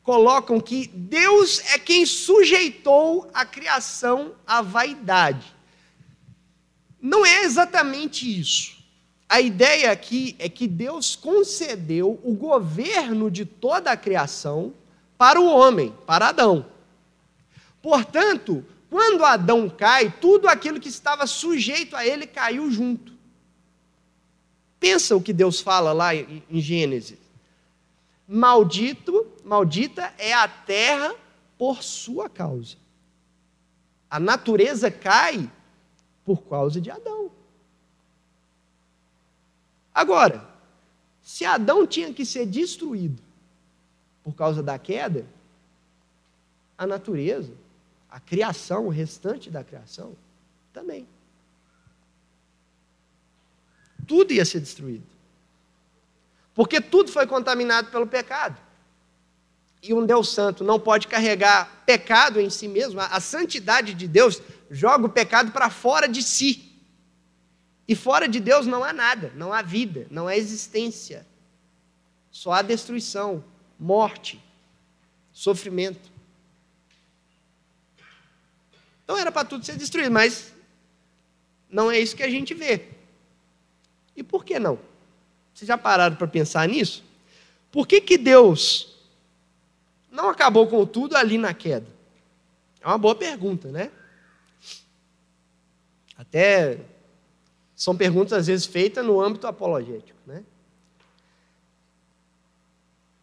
colocam que Deus é quem sujeitou a criação à vaidade. Não é exatamente isso. A ideia aqui é que Deus concedeu o governo de toda a criação para o homem, para Adão. Portanto, quando Adão cai, tudo aquilo que estava sujeito a ele caiu junto. Pensa o que Deus fala lá em Gênesis. Maldito, maldita é a terra por sua causa. A natureza cai por causa de Adão. Agora, se Adão tinha que ser destruído por causa da queda, a natureza a criação, o restante da criação, também. Tudo ia ser destruído. Porque tudo foi contaminado pelo pecado. E um Deus santo não pode carregar pecado em si mesmo. A santidade de Deus joga o pecado para fora de si. E fora de Deus não há nada, não há vida, não há existência. Só há destruição, morte, sofrimento. Então era para tudo ser destruído, mas não é isso que a gente vê. E por que não? Vocês já pararam para pensar nisso? Por que, que Deus não acabou com tudo ali na queda? É uma boa pergunta, né? Até são perguntas às vezes feitas no âmbito apologético, né?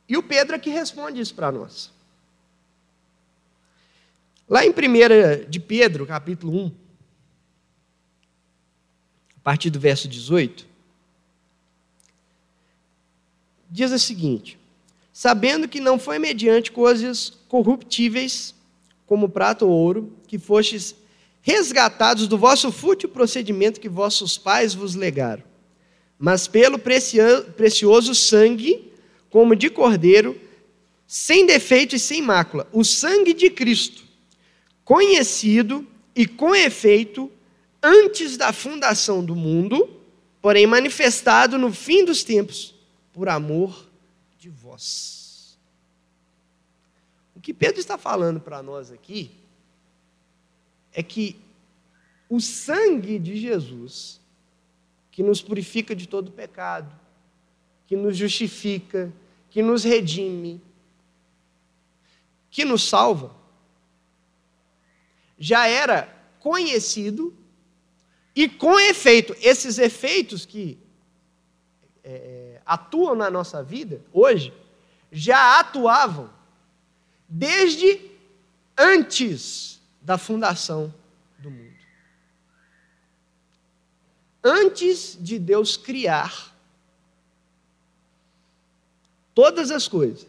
E o Pedro é que responde isso para nós. Lá em 1 de Pedro, capítulo 1, a partir do verso 18, diz o seguinte: Sabendo que não foi mediante coisas corruptíveis, como prata ou ouro, que fostes resgatados do vosso fútil procedimento que vossos pais vos legaram, mas pelo precioso sangue, como de cordeiro, sem defeito e sem mácula, o sangue de Cristo, conhecido e com efeito antes da fundação do mundo, porém manifestado no fim dos tempos por amor de vós. O que Pedro está falando para nós aqui é que o sangue de Jesus, que nos purifica de todo pecado, que nos justifica, que nos redime, que nos salva, já era conhecido e com efeito. Esses efeitos que é, atuam na nossa vida hoje já atuavam desde antes da fundação do mundo. Antes de Deus criar todas as coisas,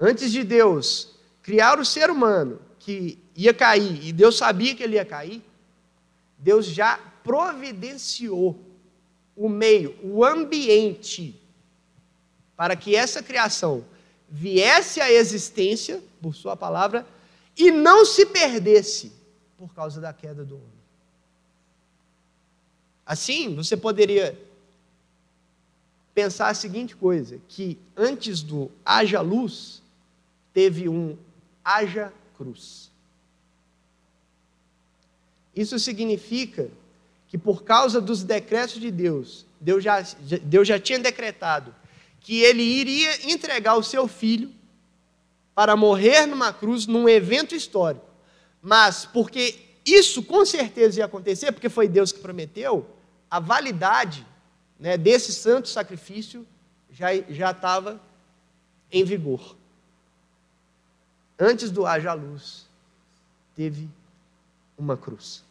antes de Deus criar o ser humano que ia cair, e Deus sabia que ele ia cair, Deus já providenciou o meio, o ambiente, para que essa criação viesse à existência, por Sua palavra, e não se perdesse por causa da queda do homem. Assim, você poderia pensar a seguinte coisa: que antes do haja luz, teve um haja cruz. Isso significa que por causa dos decretos de Deus, Deus já, Deus já tinha decretado que ele iria entregar o seu filho para morrer numa cruz num evento histórico. Mas porque isso com certeza ia acontecer, porque foi Deus que prometeu, a validade né, desse santo sacrifício já, já estava em vigor. Antes do haja luz, teve uma cruz.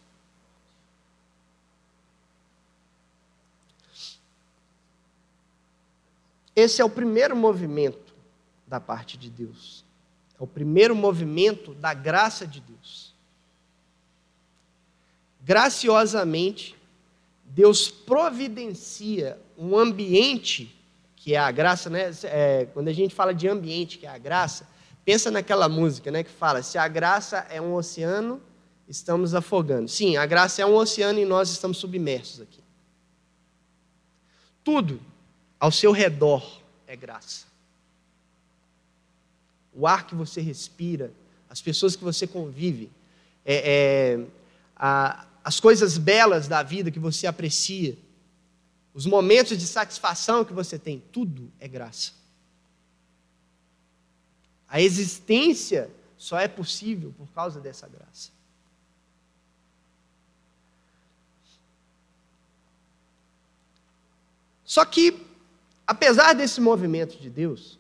Esse é o primeiro movimento da parte de Deus. É o primeiro movimento da graça de Deus. Graciosamente, Deus providencia um ambiente, que é a graça, né? É, quando a gente fala de ambiente, que é a graça, pensa naquela música né, que fala: se a graça é um oceano, estamos afogando. Sim, a graça é um oceano e nós estamos submersos aqui. Tudo ao seu redor é graça. O ar que você respira, as pessoas que você convive, é, é, a, as coisas belas da vida que você aprecia, os momentos de satisfação que você tem, tudo é graça. A existência só é possível por causa dessa graça. Só que apesar desse movimento de Deus,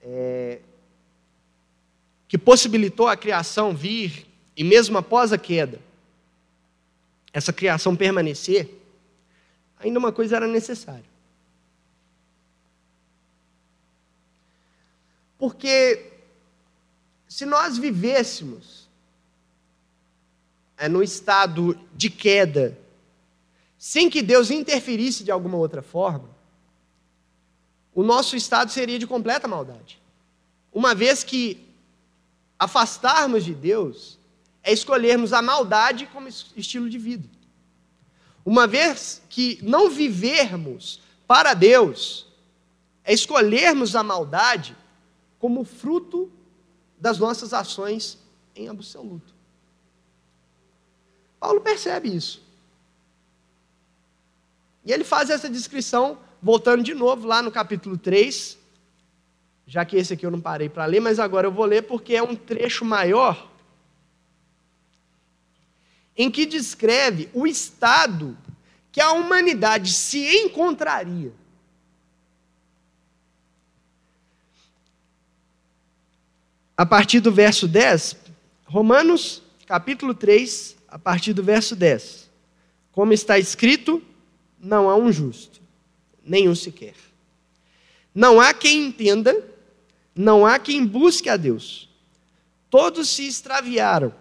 é, que possibilitou a criação vir, e mesmo após a queda, essa criação permanecer, ainda uma coisa era necessária. Porque se nós vivêssemos é, no estado de queda, sem que Deus interferisse de alguma outra forma, o nosso estado seria de completa maldade. Uma vez que afastarmos de Deus é escolhermos a maldade como estilo de vida. Uma vez que não vivermos para Deus, é escolhermos a maldade como fruto das nossas ações em absoluto. Paulo percebe isso. E ele faz essa descrição, voltando de novo lá no capítulo 3, já que esse aqui eu não parei para ler, mas agora eu vou ler porque é um trecho maior, em que descreve o estado que a humanidade se encontraria. A partir do verso 10, Romanos, capítulo 3, a partir do verso 10. Como está escrito, não há um justo, nenhum sequer. Não há quem entenda, não há quem busque a Deus. Todos se extraviaram.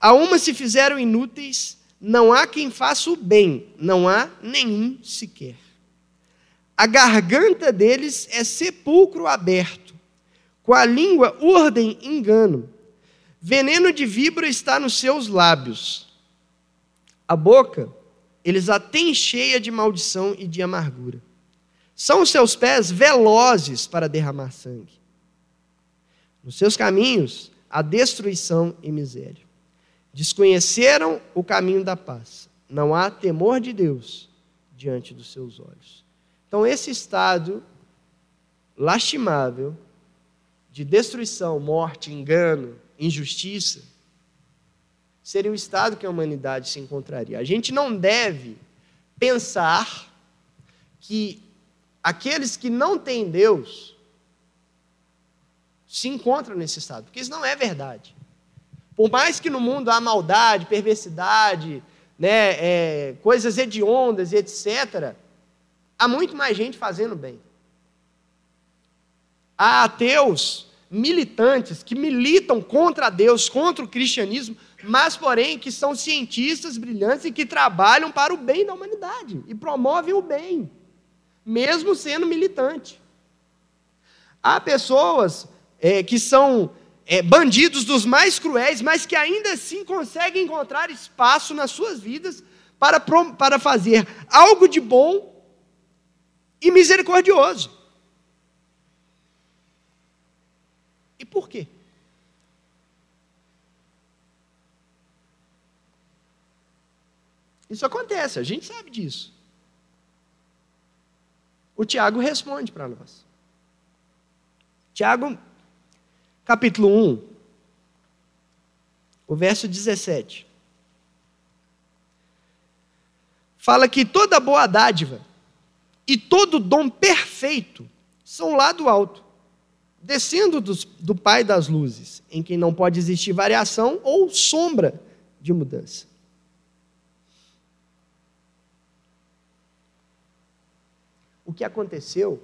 A uma se fizeram inúteis, não há quem faça o bem, não há nenhum sequer. A garganta deles é sepulcro aberto, com a língua urdem engano Veneno de víbora está nos seus lábios. A boca, eles a têm cheia de maldição e de amargura. São os seus pés velozes para derramar sangue. Nos seus caminhos, a destruição e miséria. Desconheceram o caminho da paz. Não há temor de Deus diante dos seus olhos. Então, esse estado lastimável de destruição, morte, engano, injustiça, seria o estado que a humanidade se encontraria. A gente não deve pensar que aqueles que não têm Deus se encontram nesse estado, porque isso não é verdade. Por mais que no mundo há maldade, perversidade, né, é, coisas hediondas e etc., há muito mais gente fazendo bem. Há ateus militantes que militam contra Deus, contra o cristianismo, mas, porém, que são cientistas brilhantes e que trabalham para o bem da humanidade e promovem o bem, mesmo sendo militante. Há pessoas é, que são é, bandidos dos mais cruéis, mas que ainda assim conseguem encontrar espaço nas suas vidas para, para fazer algo de bom e misericordioso. E por quê? Isso acontece, a gente sabe disso. O Tiago responde para nós. Tiago, capítulo 1, o verso 17. Fala que toda boa dádiva e todo dom perfeito são lá do alto, descendo do, do Pai das luzes, em quem não pode existir variação ou sombra de mudança. O que aconteceu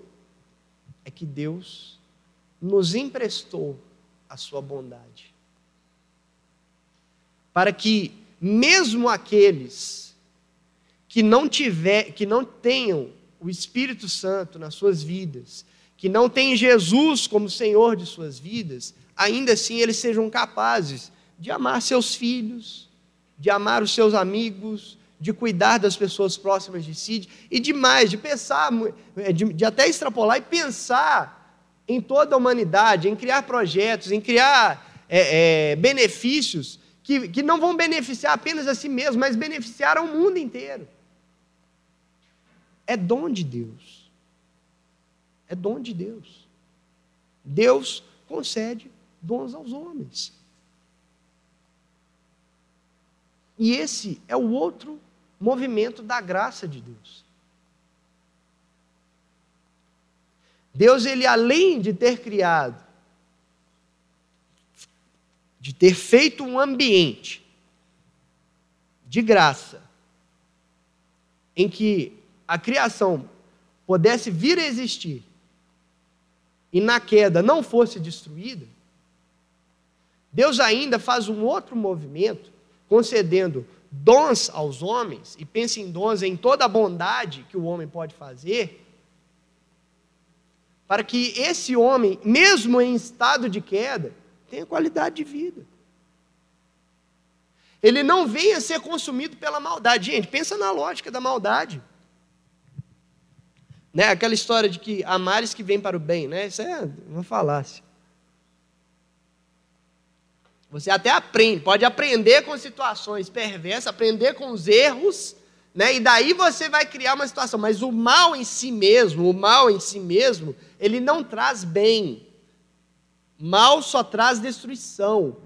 é que Deus nos emprestou a sua bondade. Para que mesmo aqueles que não tiver, que não tenham o Espírito Santo nas suas vidas, que não têm Jesus como Senhor de suas vidas, ainda assim eles sejam capazes de amar seus filhos, de amar os seus amigos, de cuidar das pessoas próximas de si, e demais, de pensar, de, de até extrapolar e pensar em toda a humanidade, em criar projetos, em criar é, é, benefícios que, que não vão beneficiar apenas a si mesmo, mas beneficiar ao mundo inteiro. É dom de Deus. É dom de Deus. Deus concede dons aos homens. E esse é o outro movimento da graça de Deus. Deus, ele além de ter criado, de ter feito um ambiente de graça, em que a criação pudesse vir a existir, e na queda não fosse destruída, Deus ainda faz um outro movimento, concedendo dons aos homens, e pensa em dons em toda a bondade que o homem pode fazer, para que esse homem, mesmo em estado de queda, tenha qualidade de vida. Ele não venha a ser consumido pela maldade. Gente, pensa na lógica da maldade. Né? Aquela história de que há males que vêm para o bem, né? Isso é uma falácia. Você até aprende, pode aprender com situações perversas, aprender com os erros, né? E daí você vai criar uma situação. Mas o mal em si mesmo, o mal em si mesmo, ele não traz bem. Mal só traz destruição.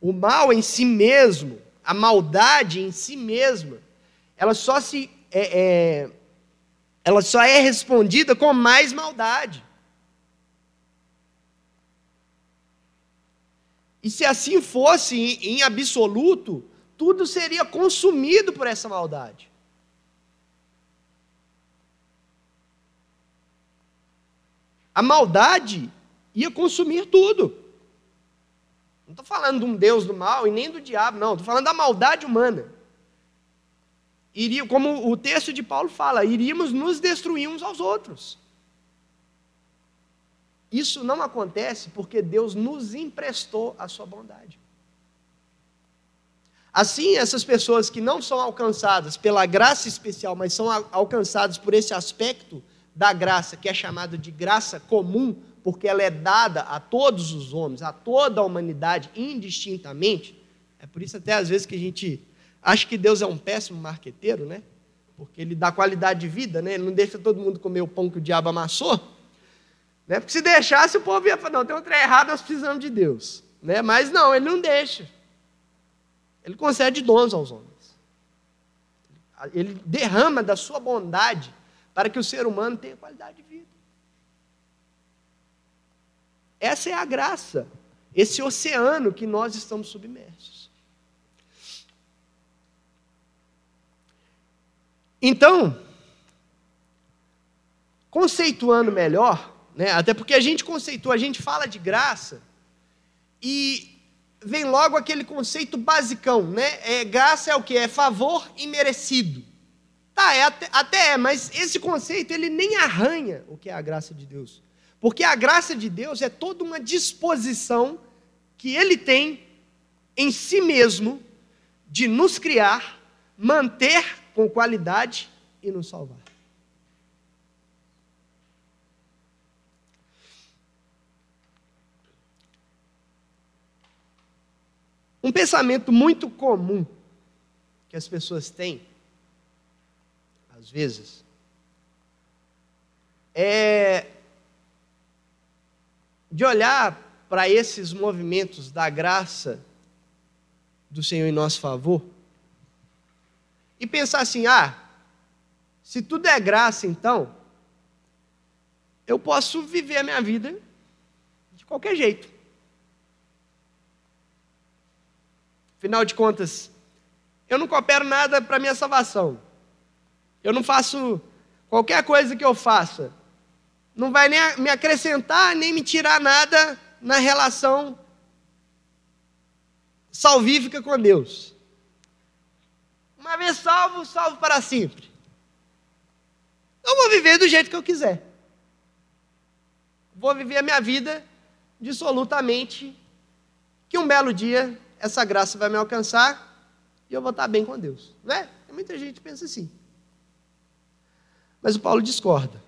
O mal em si mesmo, a maldade em si mesma, ela só se é, é, ela só é respondida com mais maldade. E se assim fosse em absoluto, tudo seria consumido por essa maldade. A maldade ia consumir tudo. Não estou falando de um Deus do mal e nem do diabo, não. Estou falando da maldade humana. Iria, como o texto de Paulo fala, iríamos nos destruir uns aos outros. Isso não acontece porque Deus nos emprestou a sua bondade. Assim, essas pessoas que não são alcançadas pela graça especial, mas são alcançadas por esse aspecto da graça, que é chamado de graça comum, porque ela é dada a todos os homens, a toda a humanidade, indistintamente. É por isso até às vezes que a gente acha que Deus é um péssimo marqueteiro, né? Porque ele dá qualidade de vida, né? Ele não deixa todo mundo comer o pão que o diabo amassou. Né? Porque se deixasse, o povo ia falar, não, tem um trem errado, nós precisamos de Deus. Né? Mas não, ele não deixa. Ele concede dons aos homens. Ele derrama da sua bondade para que o ser humano tenha qualidade de vida. Essa é a graça, esse oceano que nós estamos submersos. Então, conceituando melhor, né? Até porque a gente conceitua, a gente fala de graça e vem logo aquele conceito basicão, né? É, graça é o que? É favor imerecido. Tá, é até, até é, mas esse conceito ele nem arranha o que é a graça de Deus. Porque a graça de Deus é toda uma disposição que ele tem em si mesmo de nos criar, manter com qualidade e nos salvar. Um pensamento muito comum que as pessoas têm, às vezes, é de olhar para esses movimentos da graça do Senhor em nosso favor e pensar assim: ah, se tudo é graça, então, eu posso viver a minha vida de qualquer jeito. Afinal de contas, eu não coopero nada para minha salvação. Eu não faço qualquer coisa que eu faça. Não vai nem me acrescentar, nem me tirar nada na relação salvífica com Deus. Uma vez salvo, salvo para sempre. Eu vou viver do jeito que eu quiser. Vou viver a minha vida dissolutamente. Que um belo dia essa graça vai me alcançar e eu vou estar bem com Deus. Não é? Muita gente pensa assim. Mas o Paulo discorda.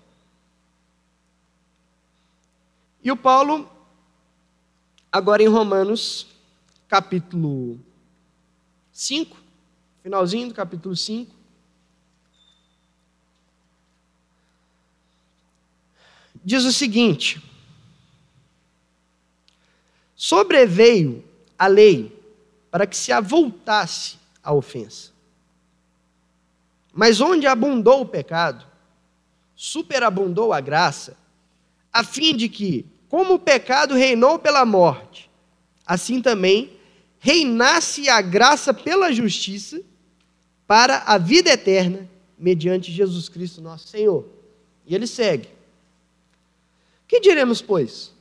E o Paulo, agora em Romanos, capítulo 5, finalzinho do capítulo 5, diz o seguinte: Sobreveio a lei para que se avultasse a ofensa. Mas onde abundou o pecado, superabundou a graça, a fim de que, como o pecado reinou pela morte, assim também reinasse a graça pela justiça para a vida eterna, mediante Jesus Cristo nosso Senhor. E ele segue. Que diremos, pois?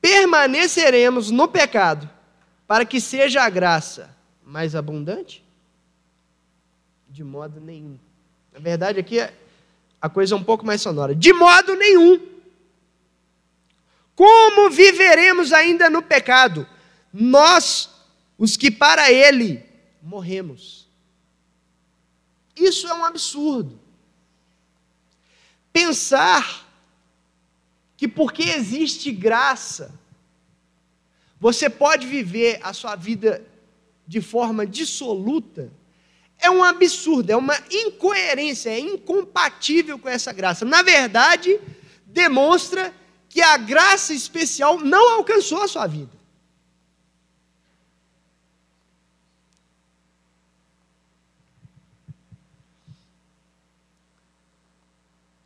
Permaneceremos no pecado para que seja a graça mais abundante? de modo nenhum. Na verdade, aqui a coisa é um pouco mais sonora. De modo nenhum. Como viveremos ainda no pecado? Nós, os que para ele morremos. Isso é um absurdo. Pensar que porque existe graça, você pode viver a sua vida de forma dissoluta, é um absurdo, é uma incoerência, é incompatível com essa graça. Na verdade, demonstra que a graça especial não alcançou a sua vida.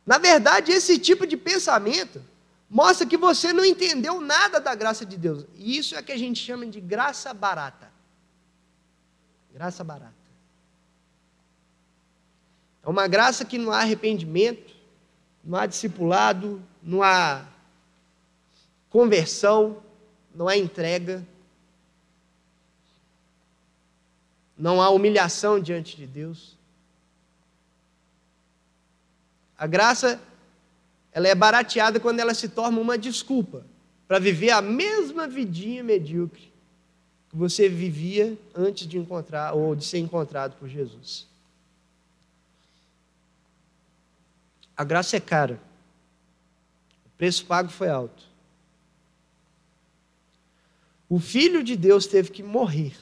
Na verdade, esse tipo de pensamento mostra que você não entendeu nada da graça de Deus. E isso é que a gente chama de graça barata. Graça barata. É uma graça que não há arrependimento, não há discipulado, não há conversão, não há entrega, não há humilhação diante de Deus. A graça, ela é barateada quando ela se torna uma desculpa para viver a mesma vidinha medíocre que você vivia antes de encontrar ou de ser encontrado por Jesus. A graça é cara. O preço pago foi alto. O Filho de Deus teve que morrer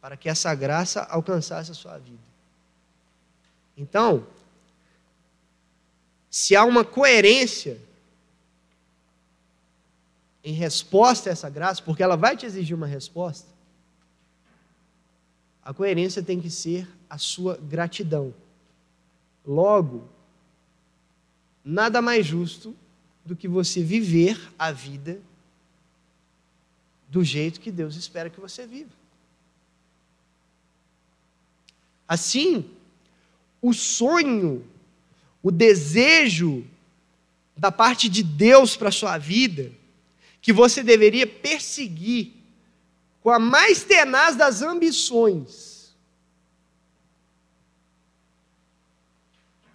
para que essa graça alcançasse a sua vida. Então, se há uma coerência em resposta a essa graça, porque ela vai te exigir uma resposta, a coerência tem que ser a sua gratidão. Logo, nada mais justo do que você viver a vida do jeito que Deus espera que você viva. Assim, o sonho, o desejo da parte de Deus para a sua vida, que você deveria perseguir com a mais tenaz das ambições,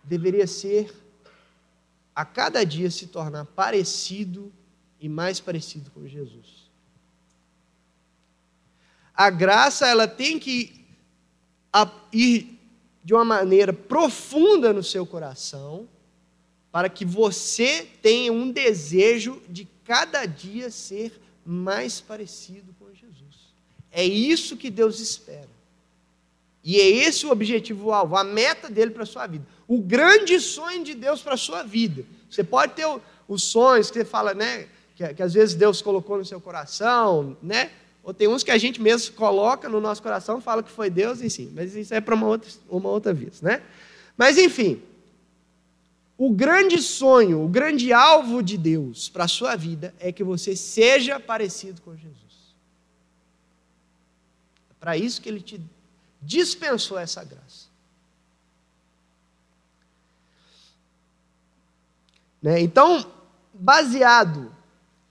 deveria ser a cada dia se tornar parecido e mais parecido com Jesus. A graça, ela tem que ir de uma maneira profunda no seu coração, para que você tenha um desejo de cada dia ser mais parecido com Jesus. É isso que Deus espera. E é esse o objetivo alvo, a meta dele para a sua vida. O grande sonho de Deus para a sua vida. Você pode ter os sonhos que você fala, né? Que, que às vezes Deus colocou no seu coração, né? Ou tem uns que a gente mesmo coloca no nosso coração, fala que foi Deus, enfim. Mas isso é para uma outra, uma outra vez, né? Mas enfim, o grande sonho, o grande alvo de Deus para a sua vida é que você seja parecido com Jesus. É para isso que Ele te dispensou essa graça. Né? Então, baseado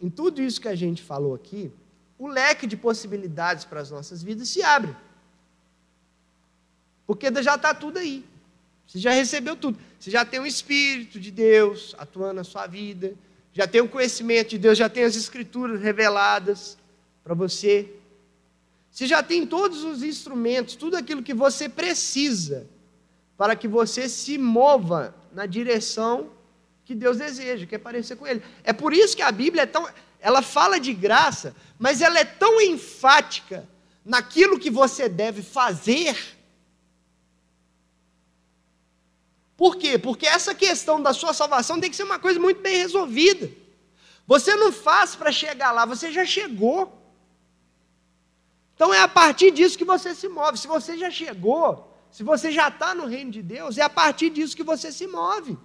em tudo isso que a gente falou aqui, o leque de possibilidades para as nossas vidas se abre. Porque já está tudo aí. Você já recebeu tudo. Você já tem o Espírito de Deus atuando na sua vida, já tem o conhecimento de Deus, já tem as Escrituras reveladas para você. Você já tem todos os instrumentos, tudo aquilo que você precisa para que você se mova na direção que Deus deseja, que é parecer com Ele. É por isso que a Bíblia é tão. Ela fala de graça, mas ela é tão enfática naquilo que você deve fazer. Por quê? Porque essa questão da sua salvação tem que ser uma coisa muito bem resolvida. Você não faz para chegar lá, você já chegou. Então é a partir disso que você se move. Se você já chegou, se você já está no reino de Deus, é a partir disso que você se move.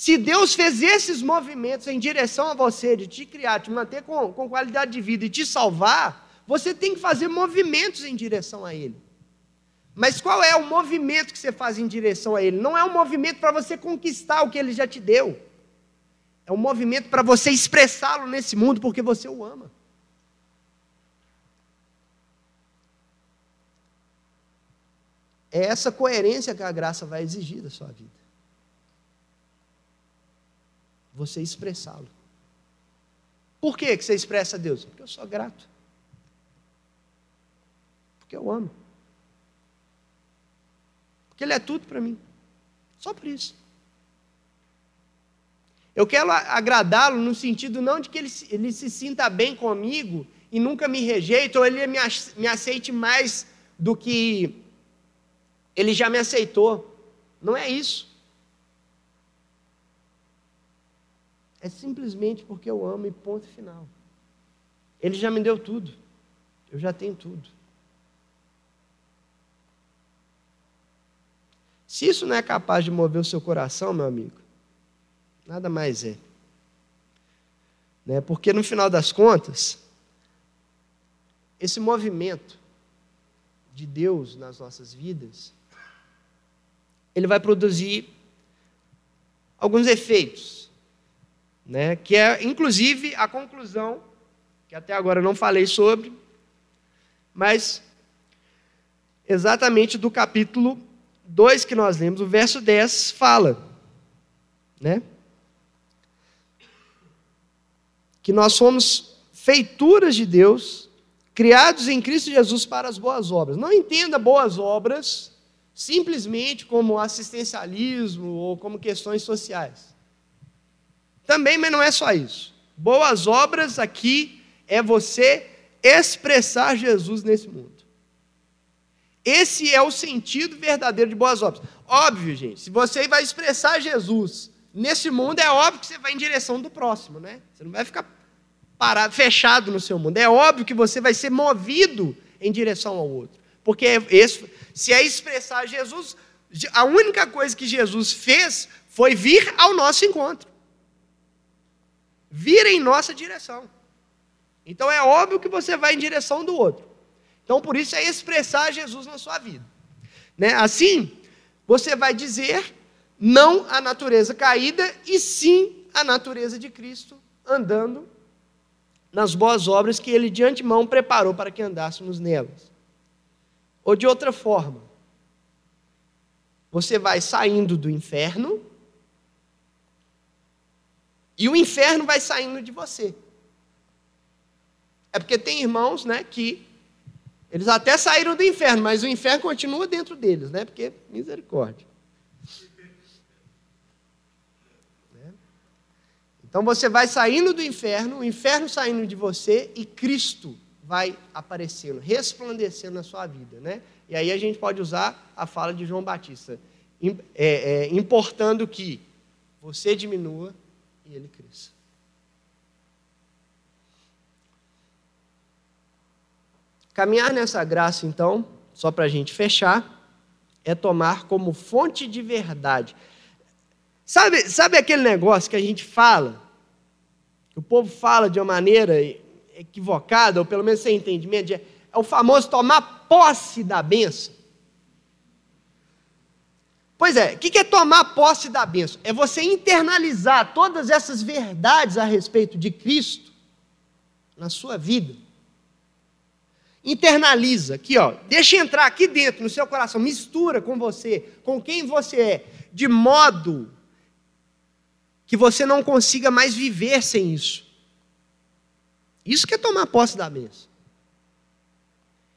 Se Deus fez esses movimentos em direção a você, de te criar, te manter com, com qualidade de vida e te salvar, você tem que fazer movimentos em direção a Ele. Mas qual é o movimento que você faz em direção a Ele? Não é um movimento para você conquistar o que Ele já te deu. É um movimento para você expressá-lo nesse mundo porque você o ama. É essa coerência que a graça vai exigir da sua vida. Você expressá-lo. Por que você expressa a Deus? Porque eu sou grato. Porque eu amo. Porque Ele é tudo para mim. Só por isso. Eu quero agradá-lo no sentido não de que ele, ele se sinta bem comigo e nunca me rejeite, ou ele me aceite mais do que ele já me aceitou. Não é isso. É simplesmente porque eu amo e ponto final. Ele já me deu tudo. Eu já tenho tudo. Se isso não é capaz de mover o seu coração, meu amigo, nada mais é. Né? Porque no final das contas, esse movimento de Deus nas nossas vidas, ele vai produzir alguns efeitos, né? que é inclusive a conclusão, que até agora não falei sobre, mas exatamente do capítulo 2 que nós lemos, o verso 10 fala, né? Que nós somos feituras de Deus, criados em Cristo Jesus para as boas obras. Não entenda boas obras simplesmente como assistencialismo ou como questões sociais. Também, mas não é só isso. Boas obras aqui é você expressar Jesus nesse mundo. Esse é o sentido verdadeiro de boas obras. Óbvio, gente, se você vai expressar Jesus nesse mundo, é óbvio que você vai em direção do próximo, né? Você não vai ficar parado, fechado no seu mundo. É óbvio que você vai ser movido em direção ao outro. Porque esse, se é expressar Jesus, a única coisa que Jesus fez foi vir ao nosso encontro. Vir em nossa direção. Então é óbvio que você vai em direção do outro. Então, por isso é expressar Jesus na sua vida. Né? Assim, você vai dizer não à natureza caída e sim à natureza de Cristo, andando nas boas obras que ele de antemão preparou para que andássemos nelas. Ou de outra forma, você vai saindo do inferno e o inferno vai saindo de você. É porque tem irmãos, né, que eles até saíram do inferno, mas o inferno continua dentro deles, né? Porque misericórdia. Né? Então você vai saindo do inferno, o inferno saindo de você e Cristo vai aparecendo, resplandecendo na sua vida, né? E aí a gente pode usar a fala de João Batista, é, é, importando que você diminua e ele cresça. Caminhar nessa graça, então, só para a gente fechar, é tomar como fonte de verdade. Sabe, sabe aquele negócio que a gente fala? Que o povo fala de uma maneira equivocada, ou pelo menos sem entendimento, é, é o famoso tomar posse da benção. Pois é, o que é tomar posse da benção? É você internalizar todas essas verdades a respeito de Cristo na sua vida internaliza aqui, ó, deixa entrar aqui dentro no seu coração, mistura com você, com quem você é, de modo que você não consiga mais viver sem isso. Isso que é tomar posse da bênção.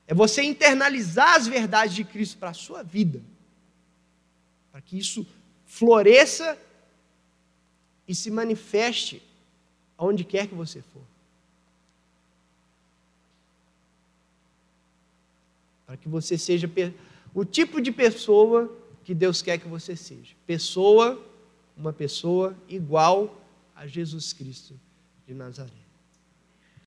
É você internalizar as verdades de Cristo para a sua vida, para que isso floresça e se manifeste aonde quer que você for. para que você seja o tipo de pessoa que Deus quer que você seja. Pessoa, uma pessoa igual a Jesus Cristo de Nazaré.